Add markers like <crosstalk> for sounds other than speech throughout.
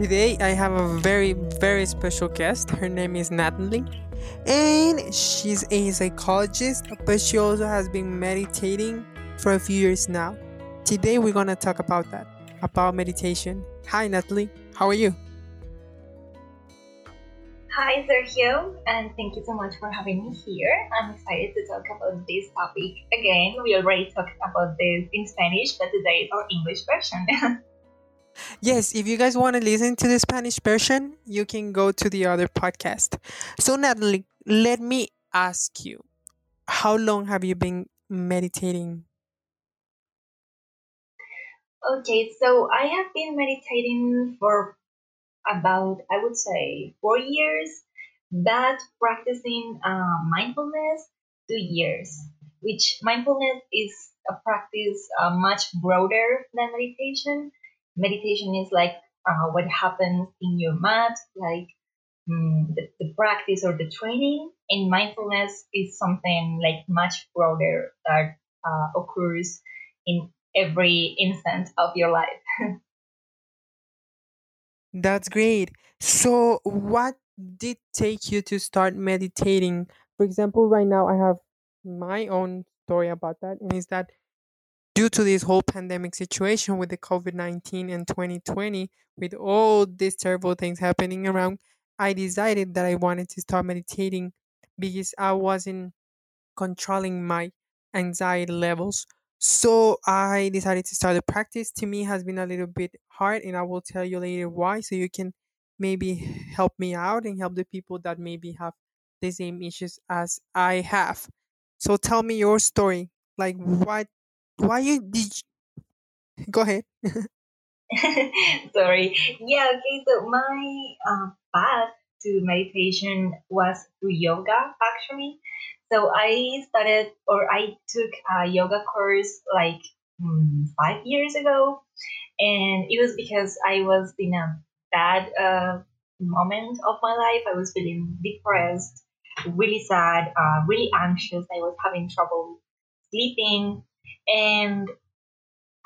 Today I have a very, very special guest. Her name is Nathaly, and she's a psychologist, but she also has been meditating for a few years now. Today we're gonna talk about that, about meditation. Hi, Nathaly. How are you? Hi, Sergio, and thank you so much for having me here. I'm excited to talk about this topic again. We already talked about this in Spanish, but today is our English version. <laughs> Yes, if you guys want to listen to the Spanish version, you can go to the other podcast. So, Nathaly, let me ask you how long have you been meditating? Okay, so I have been meditating for about, I would say, four years, but practicing uh, mindfulness, two years, which mindfulness is a practice uh, much broader than meditation meditation is like uh, what happens in your mat, like um, the, the practice or the training. And mindfulness is something like much broader that uh, occurs in every instant of your life. <laughs> That's great. So, what did take you to start meditating? For example, right now I have my own story about that, and is that due to this whole pandemic situation with the COVID 19 and 2020, with all these terrible things happening around, I decided that I wanted to start meditating because I wasn't controlling my anxiety levels. So I decided to start the practice. To me, has been a little bit hard, and I will tell you later why, so you can maybe help me out and help the people that maybe have the same issues as I have. So tell me your story. Like, what why you did you... go ahead. <laughs> <laughs> Sorry. Yeah okay so my uh, path to meditation was through yoga actually. So i started or i took a yoga course like mm, five years ago. And it was because i was in a bad uh, moment of my life. I was feeling depressed really sad uh, really anxious. I was having trouble sleeping and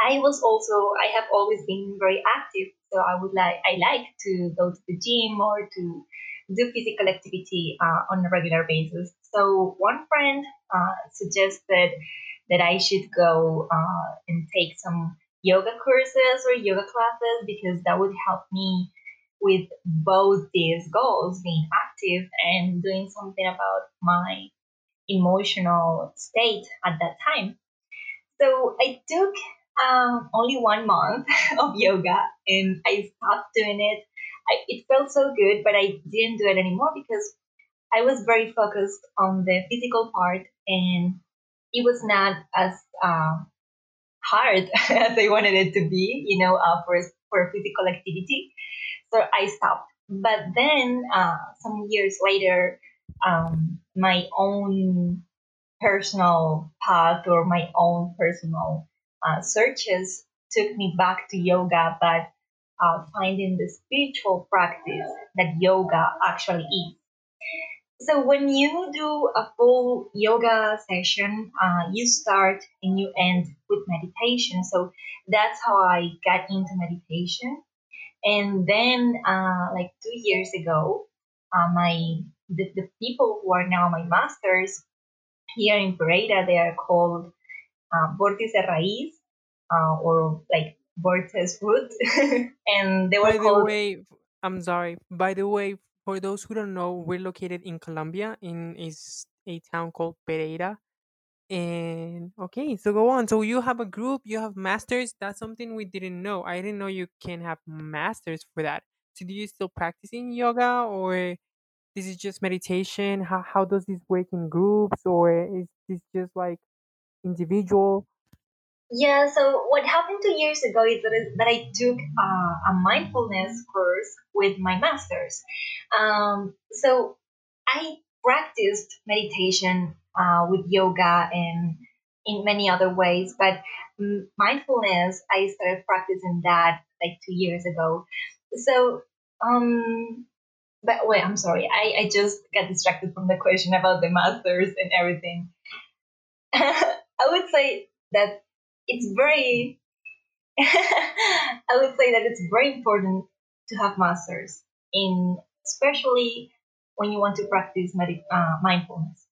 I was also I have always been very active, so I would like I like to go to the gym or to do physical activity uh, on a regular basis. So one friend uh, suggested that I should go uh, and take some yoga courses or yoga classes because that would help me with both these goals, being active and doing something about my emotional state at that time. So I took um, only one month <laughs> of yoga and I stopped doing it. I, it felt so good, but I didn't do it anymore because I was very focused on the physical part and it was not as uh, hard <laughs> as I wanted it to be, you know, uh, for, for physical activity. So I stopped. But then, uh, some years later, um, my own personal path or my own personal uh, searches took me back to yoga, but uh, finding the spiritual practice that yoga actually is. So when you do a full yoga session, uh, you start and you end with meditation. So that's how I got into meditation. And then, uh, like two years ago, uh, my the, the people who are now my masters here in Pereira, they are called uh, Vórtice Raíz uh, or like Vortex Root. <laughs> and they were By the called. way, I'm sorry. By the way, for those who don't know, we're located in Colombia in is a town called Pereira. And okay, so go on. So you have a group, you have masters. That's something we didn't know. I didn't know you can have masters for that. So do you still practicing yoga or this is just meditation? How how does this work in groups or is this just like individual? Yeah, so what happened two years ago is that, that I took uh, a mindfulness course with my masters. Um, so I practiced meditation uh, with yoga and in many other ways, but mindfulness, I started practicing that like two years ago. So, um, but wait, I'm sorry. I, I just got distracted from the question about the masters and everything. <laughs> I would say that it's very, <laughs> I would say that it's very important to have masters in, especially when you want to practice med- uh, mindfulness.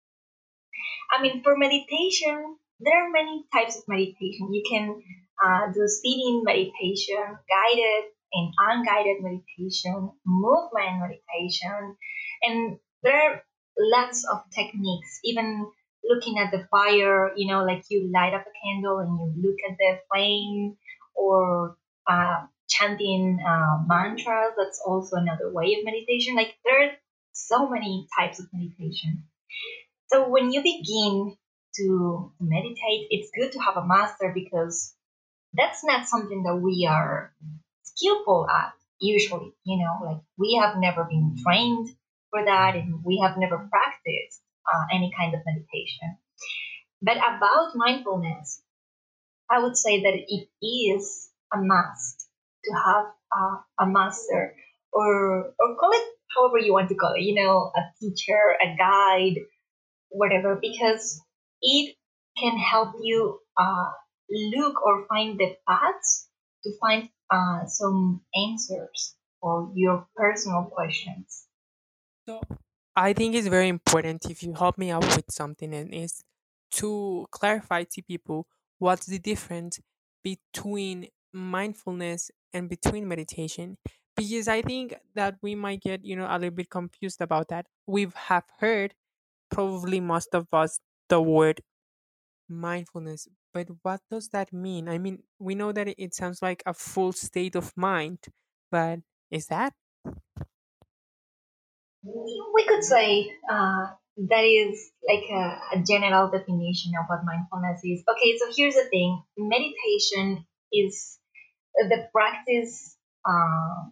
I mean, for meditation, there are many types of meditation. You can uh, do sitting meditation, guided and unguided meditation, movement meditation, and there are lots of techniques. Even looking at the fire, you know, like you light up a candle and you look at the flame, or uh, chanting uh, mantras. That's also another way of meditation. Like there are so many types of meditation. So when you begin to meditate, it's good to have a master because that's not something that we are skillful at usually. You know, like we have never been trained for that and we have never practiced uh, any kind of meditation. But about mindfulness, I would say that it is a must to have uh, a master or or call it however you want to call it, you know, a teacher, a guide, whatever, because it can help you uh, look or find the paths to find uh, some answers for your personal questions. So I think it's very important if you help me out with something and is to clarify to people what's the difference between mindfulness and between meditation because I think that we might get, you know, a little bit confused about that. We've have heard probably most of us the word mindfulness, but what does that mean? I mean, we know that it sounds like a full state of mind, but is that? We could say uh, that is like a, a general definition of what mindfulness is. Okay, so here's the thing meditation is the practice uh,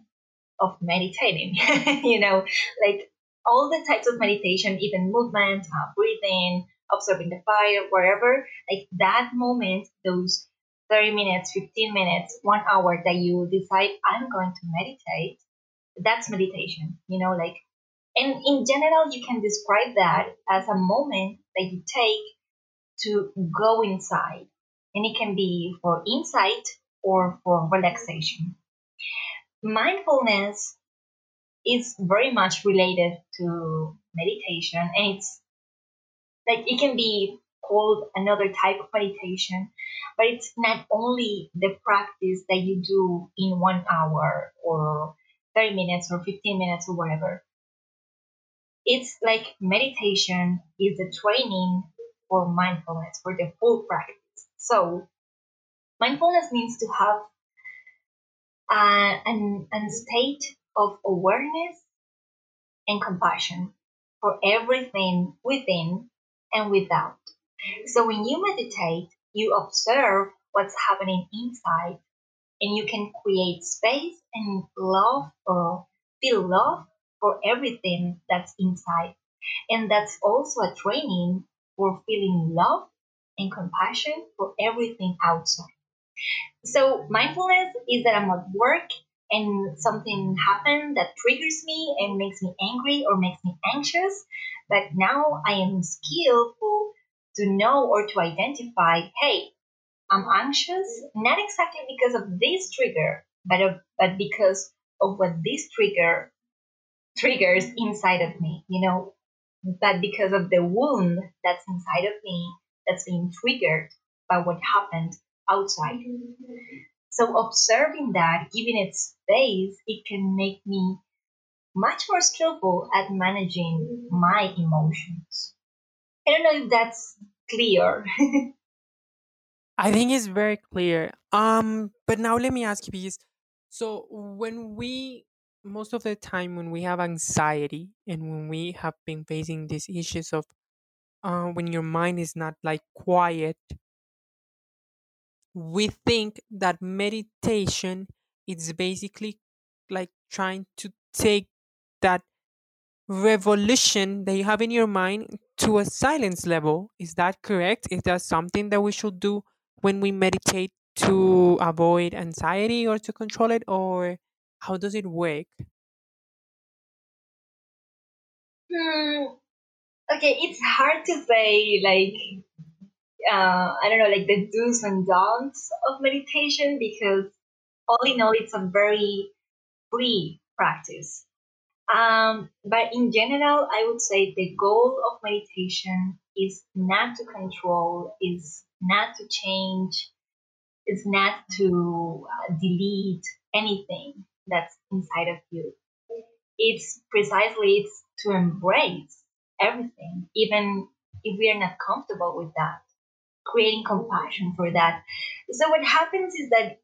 of meditating, <laughs> you know, like all the types of meditation, even movement, uh, breathing, observing the fire, wherever, like that moment, those 30 minutes, 15 minutes, one hour that you decide, I'm going to meditate, that's meditation, you know, like, and in general, you can describe that as a moment that you take to go inside. And it can be for insight or for relaxation. Mindfulness is very much related to meditation and it's like it can be called another type of meditation but it's not only the practice that you do in one hour or 30 minutes or 15 minutes or whatever. It's like meditation is the training for mindfulness for the full practice. So mindfulness means to have uh, an, an state of awareness and compassion for everything within and without. So when you meditate, you observe what's happening inside and you can create space and love or feel love for everything that's inside. And that's also a training for feeling love and compassion for everything outside. So mindfulness is that I'm at work and something happened that triggers me and makes me angry or makes me anxious. But now I am skillful to know or to identify, hey, I'm anxious not exactly because of this trigger, but of, but because of what this trigger triggers inside of me, you know, but because of the wound that's inside of me that's being triggered by what happened outside. So observing that, giving it space, it can make me much more skillful at managing my emotions. I don't know if that's clear. <laughs> I think it's very clear. Um, but now let me ask you because so when we most of the time when we have anxiety and when we have been facing these issues of uh, when your mind is not like quiet we think that meditation is basically like trying to take that revolution that you have in your mind to a silence level. Is that correct? Is that something that we should do when we meditate to avoid anxiety or to control it? Or how does it work? Hmm. Okay, it's hard to say like uh, I don't know, like the do's and don'ts of meditation because all in all, it's a very free practice. Um, but in general, I would say the goal of meditation is not to control, is not to change, is not to uh, delete anything that's inside of you. It's precisely it's to embrace everything, even if we are not comfortable with that creating compassion for that. So what happens is that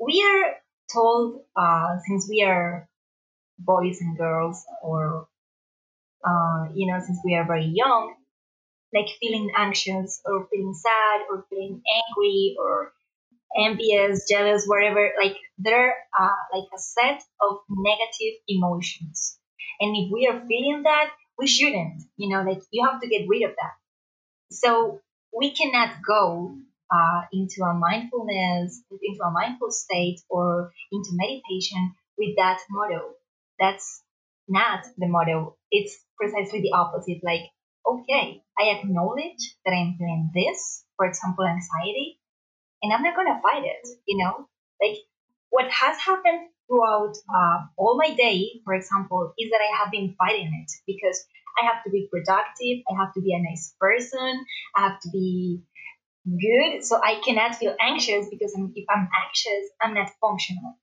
we are told uh, since we are boys and girls, or uh, you know, since we are very young, like feeling anxious or feeling sad or feeling angry or envious, jealous, whatever. Like there are like a set of negative emotions, and if we are feeling that, we shouldn't. You know, like you have to get rid of that. So we cannot go uh, into a mindfulness, into a mindful state or into meditation with that motto. That's not the model. It's precisely the opposite. Like, okay, I acknowledge that I'm feeling this, for example, anxiety, and I'm not to fight it, you know? Like, what has happened throughout uh, all my day, for example, is that I have been fighting it because I have to be productive, I have to be a nice person, I have to be good, so I cannot feel anxious because I'm, if I'm anxious, I'm not functional.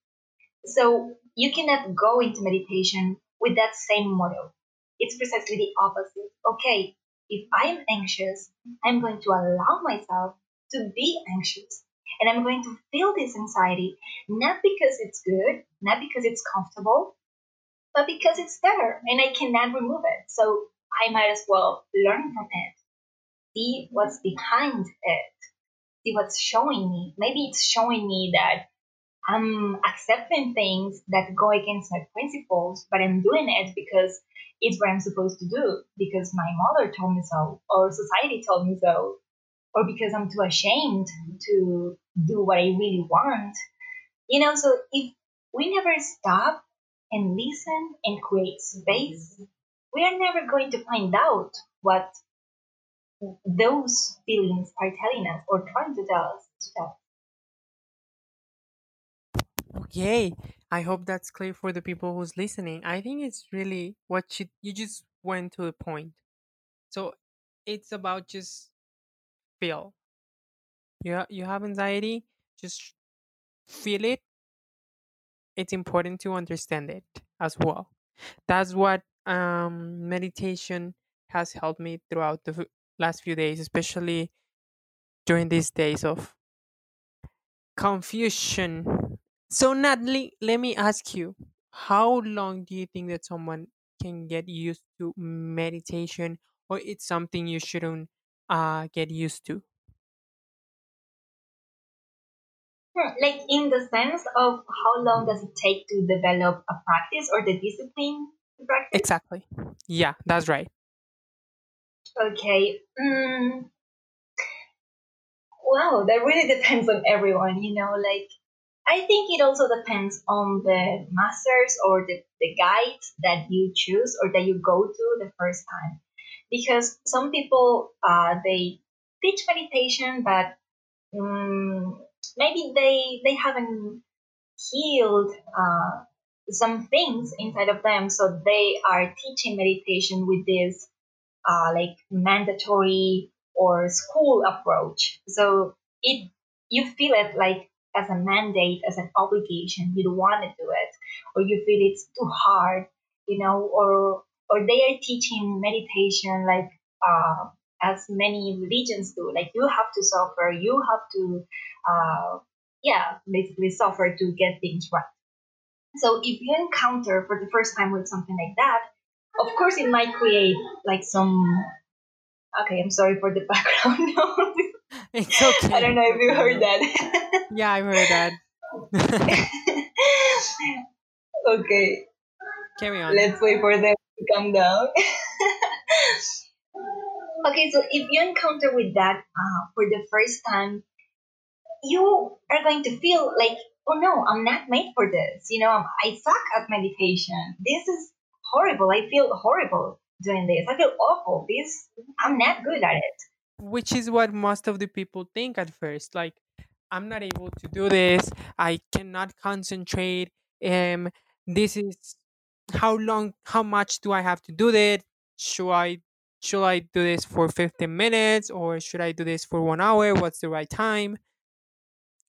So you cannot go into meditation with that same model. It's precisely the opposite. Okay, if I am anxious, I'm going to allow myself to be anxious. And I'm going to feel this anxiety, not because it's good, not because it's comfortable, but because it's there and I cannot remove it. So I might as well learn from it, see what's behind it, see what's showing me. Maybe it's showing me that I'm accepting things that go against my principles, but I'm doing it because it's what I'm supposed to do, because my mother told me so, or society told me so, or because I'm too ashamed to do what I really want. You know, so if we never stop and listen and create space, we are never going to find out what those feelings are telling us or trying to tell us. Tell. Okay, I hope that's clear for the people who's listening. I think it's really what you you just went to the point. So it's about just feel. You you have anxiety, just feel it. It's important to understand it as well. That's what um meditation has helped me throughout the last few days, especially during these days of confusion. So, Nathaly, let me ask you, how long do you think that someone can get used to meditation, or it's something you shouldn't uh, get used to? Hmm, Like in the sense of how long does it take to develop a practice or the discipline to practice? Exactly. Yeah, that's right. Okay. Mm, wow, that really depends on everyone, you know, like I think it also depends on the masters or the, the guide that you choose or that you go to the first time. Because some people, uh, they teach meditation, but um, maybe they, they haven't healed uh, some things inside of them. So they are teaching meditation with this uh, like mandatory or school approach. So it you feel it like as a mandate, as an obligation. You don't want to do it, or you feel it's too hard, you know, or or they are teaching meditation like uh, as many religions do. Like you have to suffer, you have to, uh, yeah, basically suffer to get things right. So if you encounter for the first time with something like that, of course it might create like some Okay, I'm sorry for the <laughs> background noise. It's I don't know if you heard that. <laughs> Yeah, I've heard that. <laughs> okay, Carry on. let's wait for them. to come down. <laughs> okay, so if you encounter with that uh, for the first time, you are going to feel like, oh no, I'm not made for this. You know, I suck at meditation. This is horrible. I feel horrible doing this. I feel awful. This, I'm not good at it. which is what most of the people think at first like i'm not able to do this. I cannot concentrate um this is how long how much do i have to do that should i should i do this for 15 minutes or should i do this for one hour? What's the right time?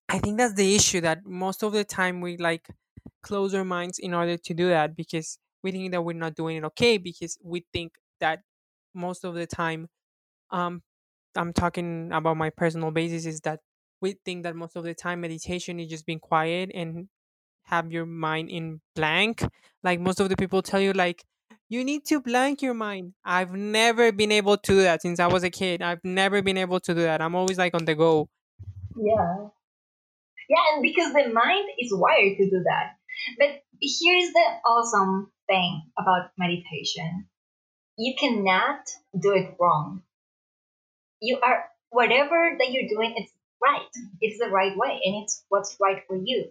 I think that's the issue that most of the time we like close our minds in order to do that because we think that we're not doing it okay because we think that most of the time um I'm talking about my personal basis is that we think that most of the time meditation is just being quiet and have your mind in blank. Like most of the people tell you like you need to blank your mind. I've never been able to do that since I was a kid. I've never been able to do that. I'm always like on the go. Yeah. Yeah, and because the mind is wired to do that. But here's the awesome thing about meditation you cannot do it wrong. You are, whatever that you're doing, it's right. It's the right way, and it's what's right for you.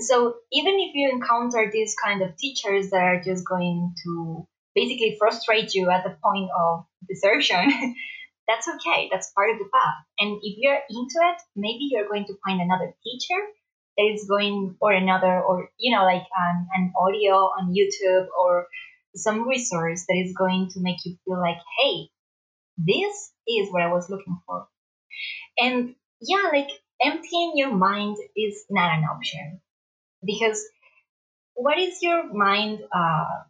So even if you encounter these kind of teachers that are just going to basically frustrate you at the point of desertion, <laughs> that's okay. That's part of the path. And if you're into it, maybe you're going to find another teacher that is going, or another, or, you know, like an, an audio on YouTube or some resource that is going to make you feel like, hey, this is what I was looking for. And yeah, like emptying your mind is not an option. Because what is your mind uh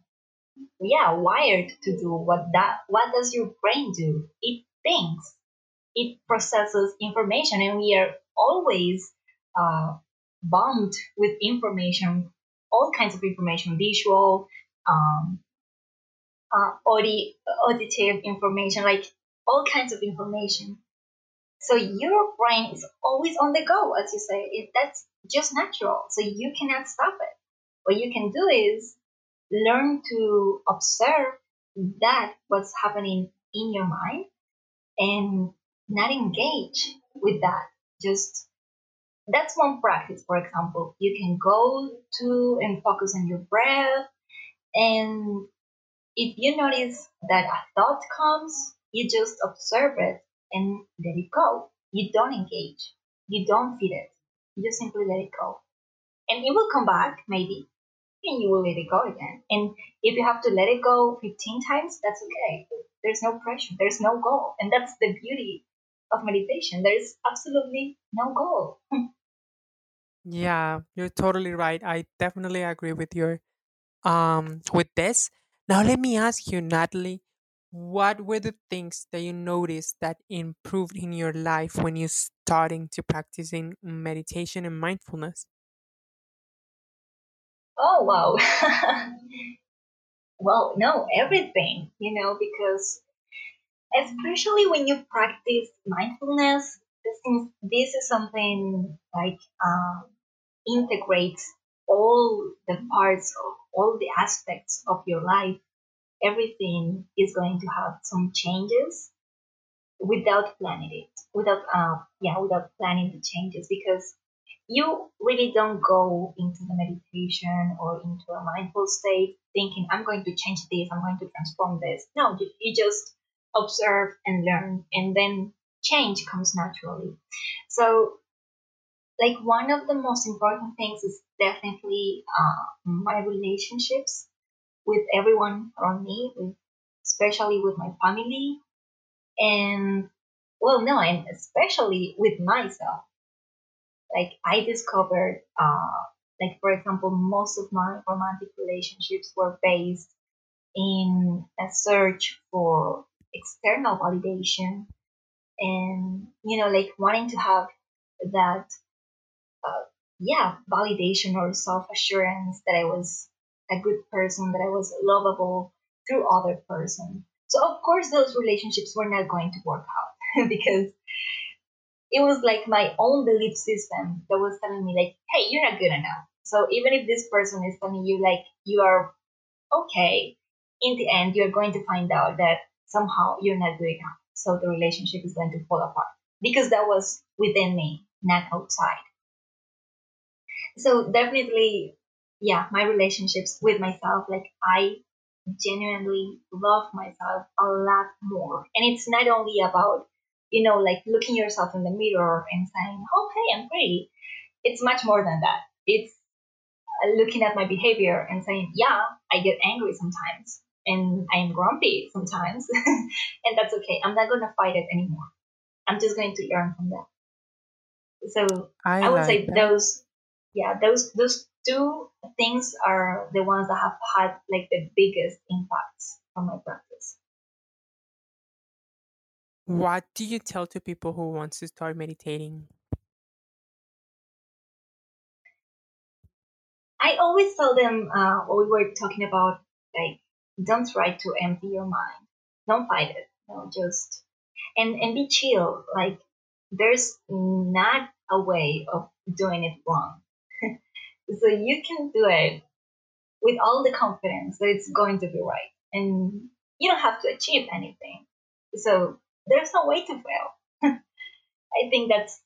yeah wired to do? What that what does your brain do? It thinks. It processes information and we are always uh, bombed with information all kinds of information visual um, uh, audi- auditive information like all kinds of information so your brain is always on the go as you say. It, that's just natural. So you cannot stop it. What you can do is learn to observe that what's happening in your mind and not engage with that. Just that's one practice for example. You can go to and focus on your breath and if you notice that a thought comes you just observe it and let it go you don't engage you don't feed it you just simply let it go and it will come back maybe and you will let it go again. And if you have to let it go 15 times, that's okay. There's no pressure, there's no goal. And that's the beauty of meditation. There's absolutely no goal. <laughs> Yeah, you're totally right. I definitely agree with your um with this. Now let me ask you, Nathaly, what were the things that you noticed that improved in your life when you starting to practicing meditation and mindfulness? oh, wow. <laughs> well, no, everything, you know, because especially when you practice mindfulness, since this is something like um, integrates all the parts of all the aspects of your life, everything is going to have some changes without planning it, without uh, yeah, without planning the changes because you really don't go into the meditation or into a mindful state thinking i'm going to change this i'm going to transform this. No you, you just observe and learn and then change comes naturally. So like one of the most important things is definitely uh, my relationships with everyone around me with especially with my family. And well no and especially with myself. Like I discovered, uh, like for example, most of my romantic relationships were based in a search for external validation. And you know like wanting to have that uh, yeah validation or self assurance that I was a good person that I was lovable through other person. So of course those relationships were not going to work out <laughs> because it was like my own belief system that was telling me like hey you're not good enough so even if this person is telling you like you are okay in the end, you're going to find out that somehow you're not good enough. So the relationship is going to fall apart because that was within me, not outside. So definitely, yeah, my relationships with myself, like I genuinely love myself a lot more. And it's not only about, you know, like looking yourself in the mirror and saying, oh, hey, I'm pretty. It's much more than that. It's uh, looking at my behavior and saying, yeah, I get angry sometimes and I am grumpy sometimes. <laughs> and that's okay. I'm not going to fight it anymore. I'm just going to learn from that. So I I would like say that. those, yeah, those those two things are the ones that have had like the biggest impacts on my practice. What do you tell to people who wants to start meditating? I always tell them uh, what we were talking about, like don't try to empty your mind, don't fight it, no, just and and be chill. Like there's not a way of doing it wrong, so you can do it with all the confidence that it's going to be right. And you don't have to achieve anything. So there's no way to fail. <laughs> I think that's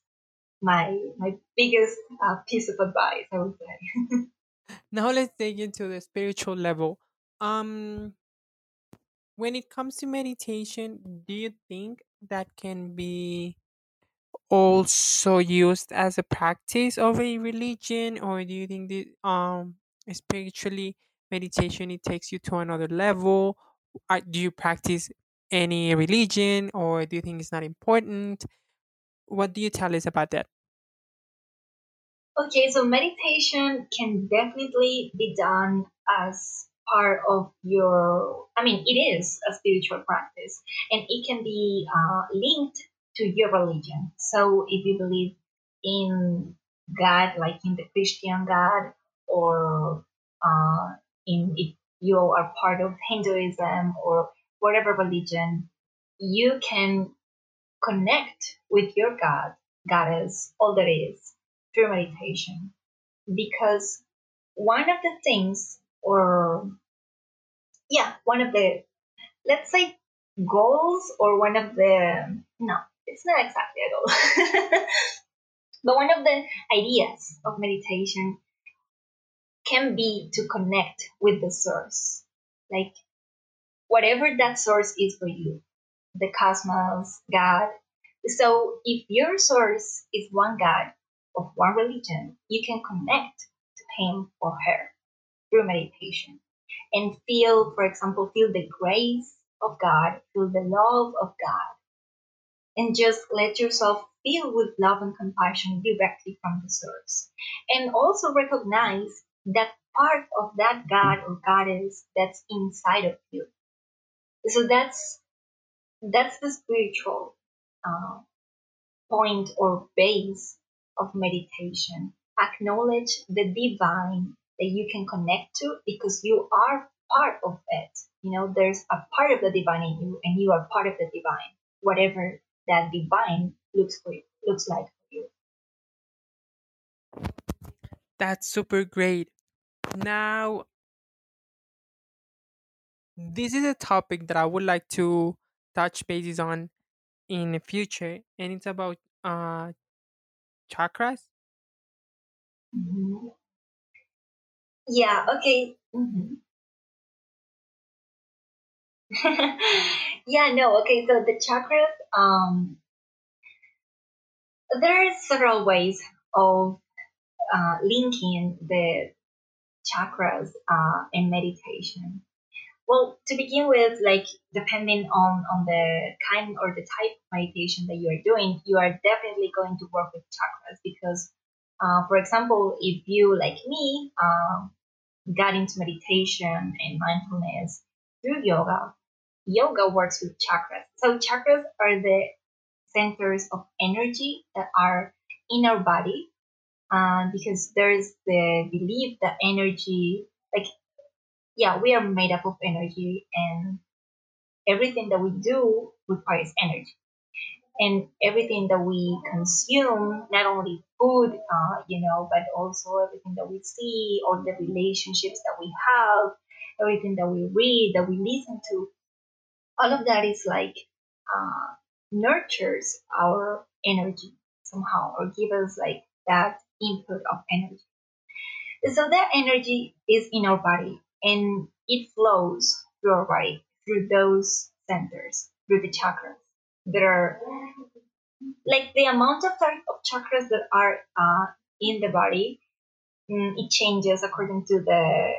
my my biggest uh, piece of advice, I would say. <laughs> Now let's dig into the spiritual level. Um, when it comes to meditation, do you think that can be also used as a practice of a religion, or do you think that um spiritually meditation it takes you to another level? Uh, do you practice any religion, or do you think it's not important? What do you tell us about that? Okay, so meditation can definitely be done as part of your, I mean, it is a spiritual practice and it can be uh, linked to your religion. So if you believe in God, like in the Christian God, or uh, in if you are part of Hinduism or whatever religion, you can connect with your God, goddess, all that is, through meditation. Because one of the things, or yeah, one of the, let's say, goals, or one of the, no, it's not exactly a goal, <laughs> but one of the ideas of meditation can be to connect with the source. Like, whatever that source is for you, the cosmos, God. So if your source is one God of one religion, you can connect to him or her through meditation and feel, for example, feel the grace of God, feel the love of God, and just let yourself feel with love and compassion directly from the source. And also recognize that part of that God or goddess that's inside of you. So that's that's the spiritual uh, point or base of meditation. Acknowledge the divine that you can connect to because you are part of it. You know, there's a part of the divine in you, and you are part of the divine, whatever that divine looks for you, looks like for you. That's super great. Now, this is a topic that I would like to touch bases on in the future, and it's about uh chakras. Mhm. Yeah. Okay. Mhm. <laughs> yeah. No. Okay. So the chakras. Um, there are several ways of uh, linking the chakras uh, in meditation. Well, to begin with, like depending on on the kind or the type of meditation that you are doing, you are definitely going to work with chakras because, uh, for example, if you like me uh, got into meditation and mindfulness through yoga, yoga works with chakras. So chakras are the centers of energy that are in our body uh, because there's the belief that energy, like, yeah, we are made up of energy and everything that we do requires energy. And everything that we consume, not only food, uh, you know, but also everything that we see all the relationships that we have, everything that we read, that we listen to, all of that is like uh, nurtures our energy somehow or give us like that input of energy. So that energy is in our body and it flows through our body, through those centers, through the chakras. There are like the amount of, of chakras that are uh, in the body, mm, it changes according to the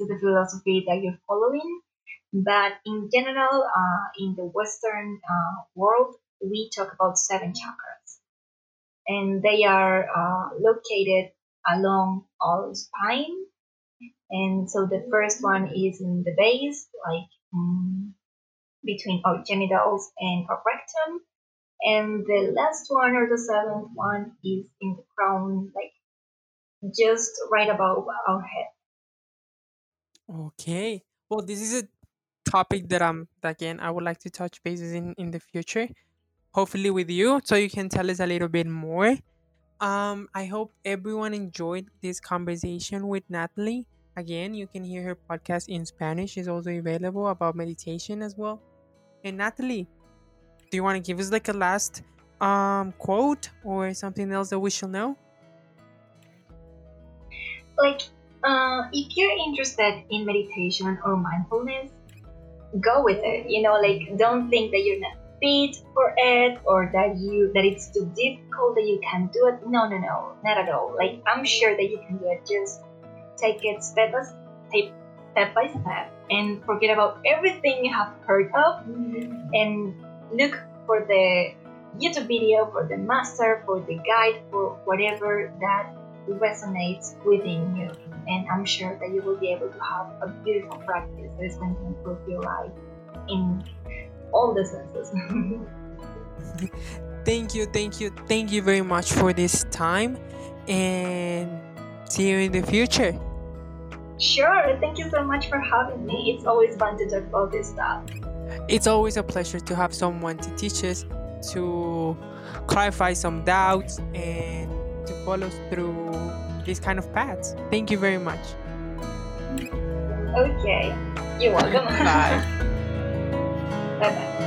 to the philosophy that you're following. But in general, uh, in the Western uh, world, we talk about seven chakras, and they are uh, located along our spine. And so the first one is in the base, like um, between our genitals and our rectum. And the last one or the seventh one is in the crown, like just right above our head. Okay. Well, this is a topic that I'm again I would like to touch bases in in the future, hopefully with you, so you can tell us a little bit more. Um, I hope everyone enjoyed this conversation with Nathaly. Again, you can hear her podcast in Spanish is also available about meditation as well. And Nathaly, do you want to give us like a last um quote or something else that we should know? Like, uh, if you're interested in meditation or mindfulness, go with it. You know, like don't think that you're not fit for it or that you that it's too difficult that you can't do it. No, no, no, not at all. Like I'm sure that you can do it. Just take it step by step, step by step, and forget about everything you have heard of, mm-hmm. and look for the YouTube video, for the master, for the guide, for whatever that resonates within you. And I'm sure that you will be able to have a beautiful practice that is going to improve your life in all the senses. <laughs> thank you, thank you, thank you very much for this time and see you in the future. Sure, thank you so much for having me. It's always fun to talk about this stuff. It's always a pleasure to have someone to teach us, to clarify some doubts, and to follow through these kind of paths. Thank you very much. Okay, you're welcome. Bye. <laughs> bye bye.